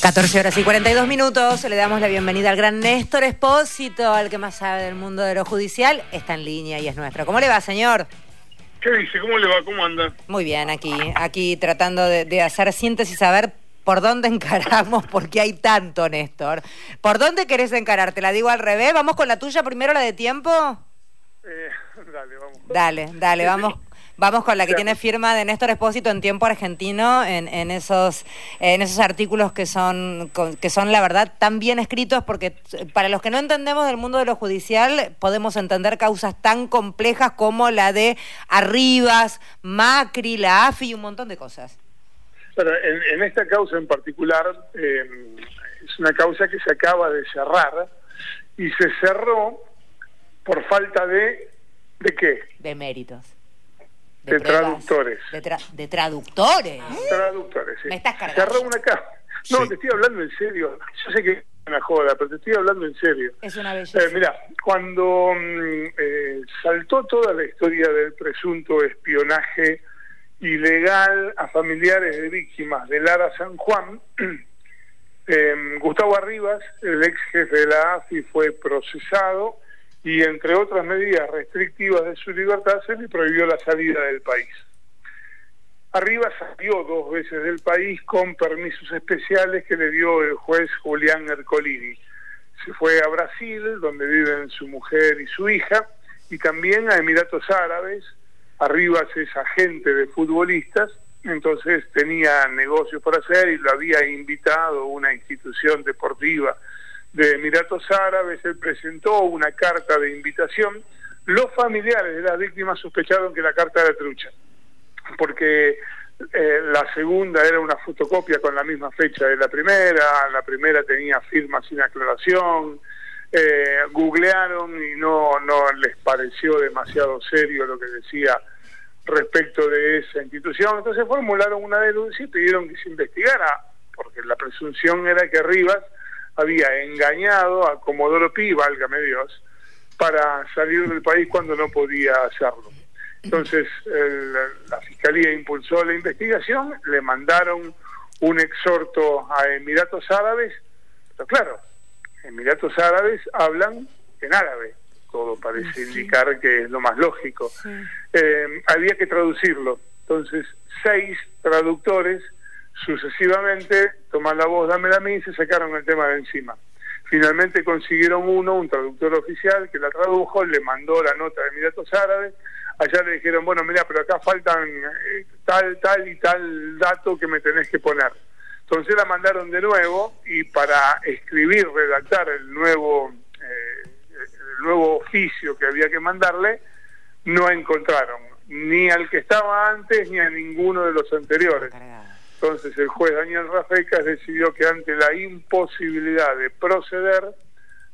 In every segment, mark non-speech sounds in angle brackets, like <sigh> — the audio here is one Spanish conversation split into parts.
14 horas y 42 minutos. Le damos la bienvenida al gran Néstor Espósito, al que más sabe del mundo de lo judicial. Está en línea y es nuestro. ¿Cómo le va, señor? ¿Qué dice? ¿Cómo le va? ¿Cómo anda? Muy bien, aquí, aquí tratando de, hacer síntesis, a ver por dónde <laughs> encaramos, porque hay tanto, Néstor. ¿Por dónde querés encarar? Te la digo al revés. ¿Vamos con la tuya primero, la de tiempo? Eh, <laughs> dale, vamos. Dale, dale, vamos. Vamos con la que tiene firma de Néstor Espósito en tiempo argentino, en, en, esos, en esos artículos que son, que son, la verdad, tan bien escritos, porque para los que no entendemos del mundo de lo judicial, podemos entender causas tan complejas como la de Arribas, Macri, la AFI y un montón de cosas. Pero en, esta causa en particular, eh, es una causa que se acaba de cerrar y se cerró por falta de... ¿De qué? De méritos de, traductores. De, traductores. Traductores, sí. Me estás cargando. una No, te estoy hablando en serio. Yo sé que es una joda, pero te estoy hablando en serio. Es una belleza. Eh, mira, cuando mm, eh, saltó toda la historia del presunto espionaje ilegal a familiares de víctimas de Lara San Juan, eh, <clears throat> Gustavo Arribas, el ex jefe de la AFI, fue procesado y entre otras medidas restrictivas de su libertad se le prohibió la salida del país. Arriba salió dos veces del país con permisos especiales que le dio el juez Julián Ercolini. Se fue a Brasil, donde viven su mujer y su hija, y también a Emiratos Árabes. Arriba es agente de futbolistas, entonces tenía negocios por hacer y lo había invitado una institución deportiva de Emiratos Árabes, él presentó una carta de invitación. Los familiares de las víctimas sospecharon que la carta era trucha, porque eh, la segunda era una fotocopia con la misma fecha de la primera, la primera tenía firma sin aclaración, eh, googlearon y no, no les pareció demasiado serio lo que decía respecto de esa institución, entonces formularon una denuncia y pidieron que se investigara, porque la presunción era que Rivas había engañado a Comodoro Pi, válgame Dios, para salir del país cuando no podía hacerlo. Entonces la Fiscalía impulsó la investigación, le mandaron un exhorto a Emiratos Árabes, pero claro, Emiratos Árabes hablan en árabe, todo parece indicar que es lo más lógico. Eh, había que traducirlo, entonces seis traductores sucesivamente toman la voz, dame a mí y se sacaron el tema de encima. Finalmente consiguieron uno, un traductor oficial, que la tradujo, le mandó la nota de Emiratos Árabes, allá le dijeron, bueno, mira, pero acá faltan eh, tal, tal y tal dato que me tenés que poner. Entonces la mandaron de nuevo y para escribir, redactar el nuevo, eh, el nuevo oficio que había que mandarle, no encontraron ni al que estaba antes ni a ninguno de los anteriores. Entonces el juez Daniel Rafecas decidió que ante la imposibilidad de proceder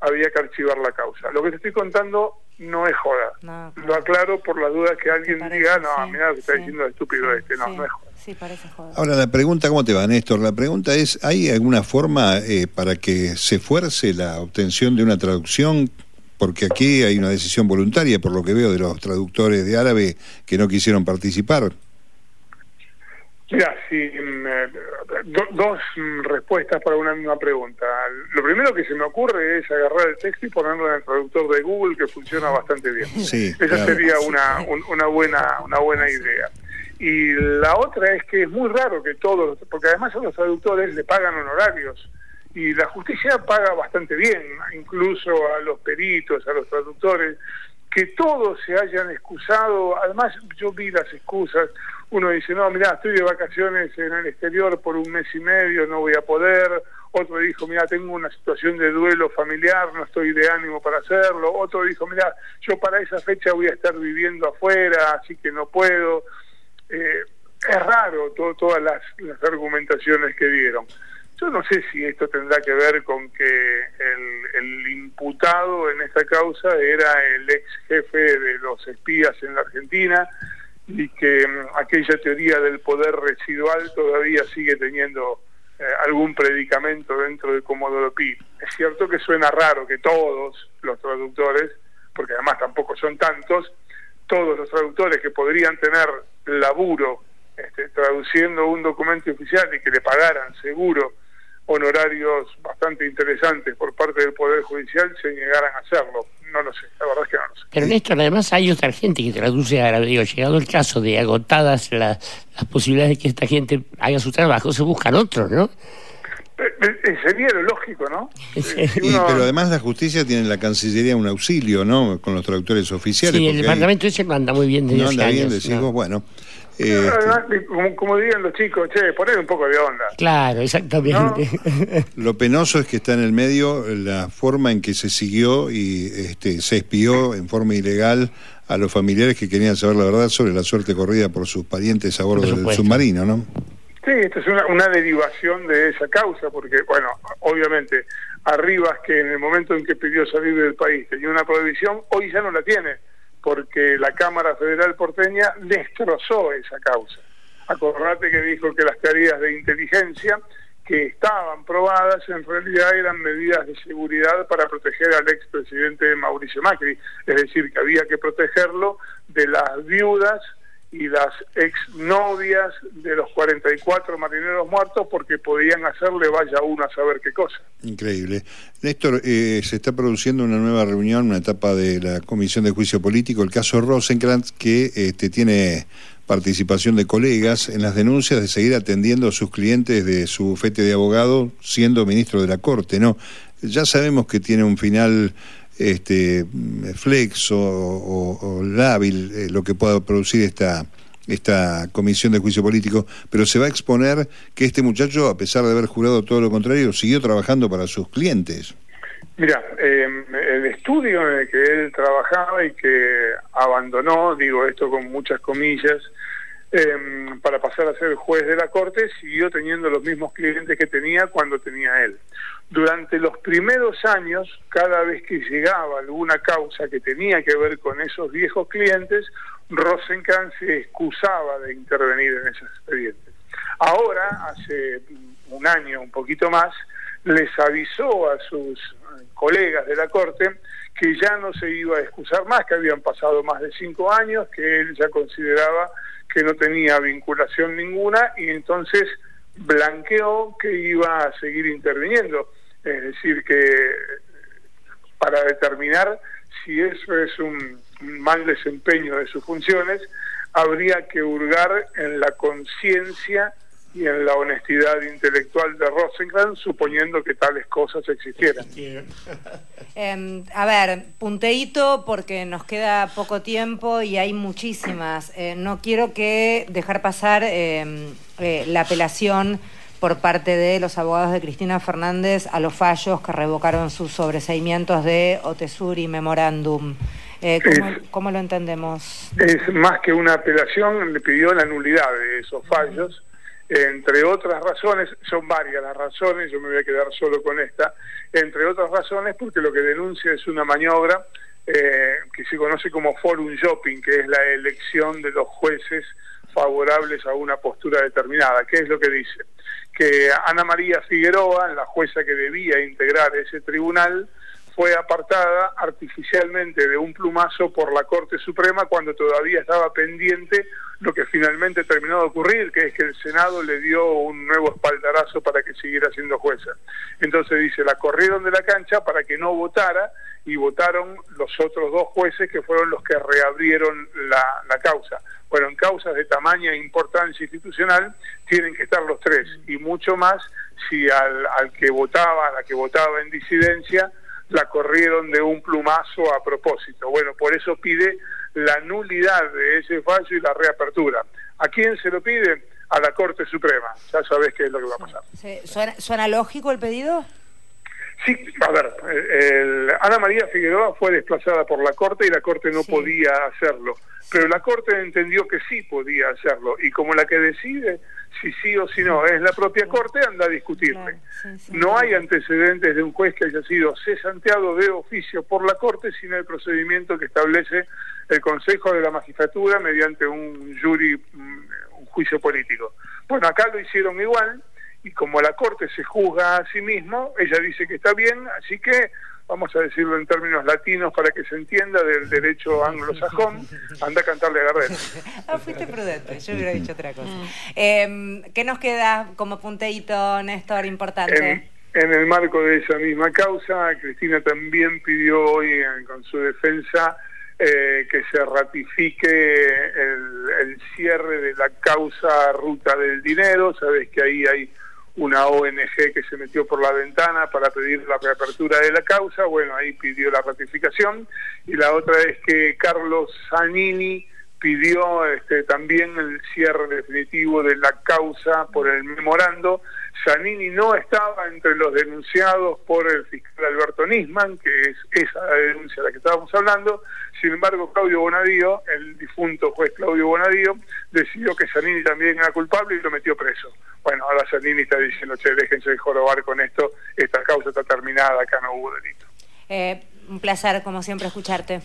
había que archivar la causa. Lo que te estoy contando no es joda. Lo aclaro por la duda que alguien diga, no, mira lo que está diciendo estúpido este. No, no es joda. Sí, parece joda. Ahora la pregunta, ¿cómo te va, Néstor? La pregunta es, ¿hay alguna forma eh, para que se fuerce la obtención de una traducción? Porque aquí hay una decisión voluntaria, por lo que veo, de los traductores de árabe que no quisieron participar. Mira, sí, mm, eh, dos mm, respuestas para una misma pregunta. Lo primero que se me ocurre es agarrar el texto y ponerlo en el traductor de Google, que funciona bastante bien. Sí, Esa sería una, una, buena, una buena idea. Y la otra es que es muy raro que todos, porque además a los traductores le pagan honorarios y la justicia paga bastante bien, incluso a los peritos, a los traductores, que todos se hayan excusado, además yo vi las excusas, uno dice, no, mira, estoy de vacaciones en el exterior por un mes y medio, no voy a poder, otro dijo, mira, tengo una situación de duelo familiar, no estoy de ánimo para hacerlo, otro dijo, mira, yo para esa fecha voy a estar viviendo afuera, así que no puedo. Eh, es raro todas las, argumentaciones que dieron. Yo no sé si esto tendrá que ver con que el, imputado en esta causa era el ex jefe de los espías en la Argentina y que mm, aquella teoría del poder residual todavía sigue teniendo eh, algún predicamento dentro de Comodoro Pi. Es cierto que suena raro que todos los traductores, porque además tampoco son tantos, todos los traductores que podrían tener laburo este, traduciendo un documento oficial y que le pagaran seguro honorarios bastante interesantes por parte del Poder Judicial se negaran a hacerlo. No lo sé, la verdad es que no lo sé. Pero Néstor, además hay otra gente que traduce árabe. Digo, llegado el caso de agotadas las posibilidades de que esta gente haga su trabajo, se buscan otros, ¿no? Eh, eh, sería lo lógico, ¿no? <laughs> pero además la justicia tiene en la Cancillería un auxilio, ¿no? Con los traductores oficiales. Sí, el departamento ese no anda muy bien de No anda bien, decimos, bueno. Eh, como, como, dirían los chicos, che, poner un poco de onda. Claro, exactamente. Lo penoso es que está en el medio la forma en que se siguió y este, se espió en forma ilegal a los familiares que querían saber la verdad sobre la suerte corrida por sus parientes a bordo del submarino, ¿no? Sí, esto es una, una derivación de esa causa, porque, bueno, obviamente, Arribas, que en el momento en que pidió salir del país tenía una prohibición, hoy ya no la tiene porque la Cámara Federal porteña destrozó esa causa. Acordate que dijo que las teorías de inteligencia que estaban probadas en realidad eran medidas de seguridad para proteger al expresidente Mauricio Macri, es decir, que había que protegerlo de las viudas y las exnovias de los 44 marineros muertos porque podían hacerle vaya uno a saber qué cosa. Increíble. Néstor, eh, se está produciendo una nueva reunión, una etapa de la Comisión de Juicio Político, el caso Rosenkrantz, que este, tiene participación de colegas en las denuncias de seguir atendiendo a sus clientes de su bufete de abogado siendo ministro de la Corte, ¿no? Ya sabemos que tiene un final este, flex o, lábil eh, lo que pueda producir esta, esta comisión de juicio político, pero se va a exponer que este muchacho, a pesar de haber jurado todo lo contrario, siguió trabajando para sus clientes. Mira, em, el estudio en el que él trabajaba y que abandonó, digo esto con muchas comillas, em, para pasar a ser juez de la corte, siguió teniendo los mismos clientes que tenía cuando tenía él. Durante los primeros años, cada vez que llegaba alguna causa que tenía que ver con esos viejos clientes, Rosenkrantz se excusaba de intervenir en esos expedientes. Ahora, hace un año, un poquito más, les avisó a sus colegas de la Corte que ya no se iba a excusar más, que habían pasado más de cinco años, que él ya consideraba que no tenía vinculación ninguna y entonces blanqueó que iba a seguir interviniendo. Es decir, que para determinar si eso es un mal desempeño de sus funciones, habría que hurgar en la conciencia y en la honestidad intelectual de Rosenkrantz, suponiendo que tales cosas existieran. Em, a ver, punteíto porque nos queda poco tiempo y hay muchísimas. Eh, no quiero que dejar pasar em, eh, la apelación por parte de los abogados de Cristina Fernández a los fallos que revocaron sus sobreseimientos de Otesur y Memorándum. Eh, ¿cómo, lo entendemos? Es más que una apelación, le pidió la nulidad de esos fallos, entre otras razones, son varias las razones, yo me voy a quedar solo con esta, entre otras razones porque lo que denuncia es una maniobra eh, que se conoce como forum shopping, que es la elección de los jueces favorables a una postura determinada. ¿Qué es lo que dice? Que Ana María Figueroa, la jueza que debía integrar ese tribunal, fue apartada artificialmente de un plumazo por la Corte Suprema cuando todavía estaba pendiente lo que finalmente terminó de ocurrir, que es que el Senado le dio un nuevo espaldarazo para que siguiera siendo jueza. Entonces dice, la corrieron de la cancha para que no votara y votaron los otros dos jueces que fueron los que reabrieron la, causa. Bueno, en causas de tamaña e importancia institucional tienen que estar los tres y mucho más si al, al que votaba, a la que votaba en disidencia, la corrieron de un plumazo a propósito. Bueno, por eso pide la nulidad de ese fallo y la reapertura. ¿A quién se lo pide? A la Corte Suprema. Ya sabés qué es lo que va a pasar. ¿Suena, lógico el pedido? Sí, a ver, el, Ana María Figueroa fue desplazada por la Corte y la Corte no podía hacerlo pero la Corte entendió que sí podía hacerlo y como la que decide si sí o si no es la propia Corte, anda a discutirle. no hay antecedentes de un juez que haya sido cesanteado de oficio por la Corte, sino el procedimiento que establece el Consejo de la Magistratura mediante un jury, mm, un juicio político. Bueno, acá lo hicieron igual y como la Corte se juzga a sí mismo, ella dice que está bien, así que vamos a decirlo en términos latinos para que se entienda, del derecho anglosajón, anda a cantarle a Gardel. <laughs> ah, fuiste prudente, yo hubiera dicho otra cosa. Eh, ¿Qué nos queda como punteíto, Néstor, importante? En, el marco de esa misma causa, Cristina también pidió hoy con su defensa eh, que se ratifique el, el, cierre de la causa Ruta del Dinero. Sabes que ahí hay una ONG que se metió por la ventana para pedir la reapertura de la causa. Bueno, ahí pidió la ratificación. Y la otra es que Carlos Zanini pidió este, también el cierre definitivo de la causa por el memorando. Zanini no estaba entre los denunciados por el fiscal Alberto Nisman, que es esa denuncia de la que estábamos hablando. Sin embargo, Claudio Bonadío, el difunto juez Claudio Bonadío, decidió que Zanini también era culpable y lo metió preso. Bueno, ahora Zanini está diciendo, che, déjense de jorobar con esto, esta causa está terminada, acá no hubo delito. Eh, un placer, como siempre, escucharte.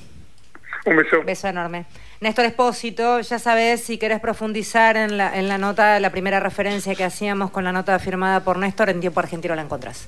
Un beso. Beso enorme. Néstor Espósito, ya sabes, si querés profundizar en la, en la nota, la primera referencia que hacíamos con la nota firmada por Néstor, en Tiempo Argentino la encontrás.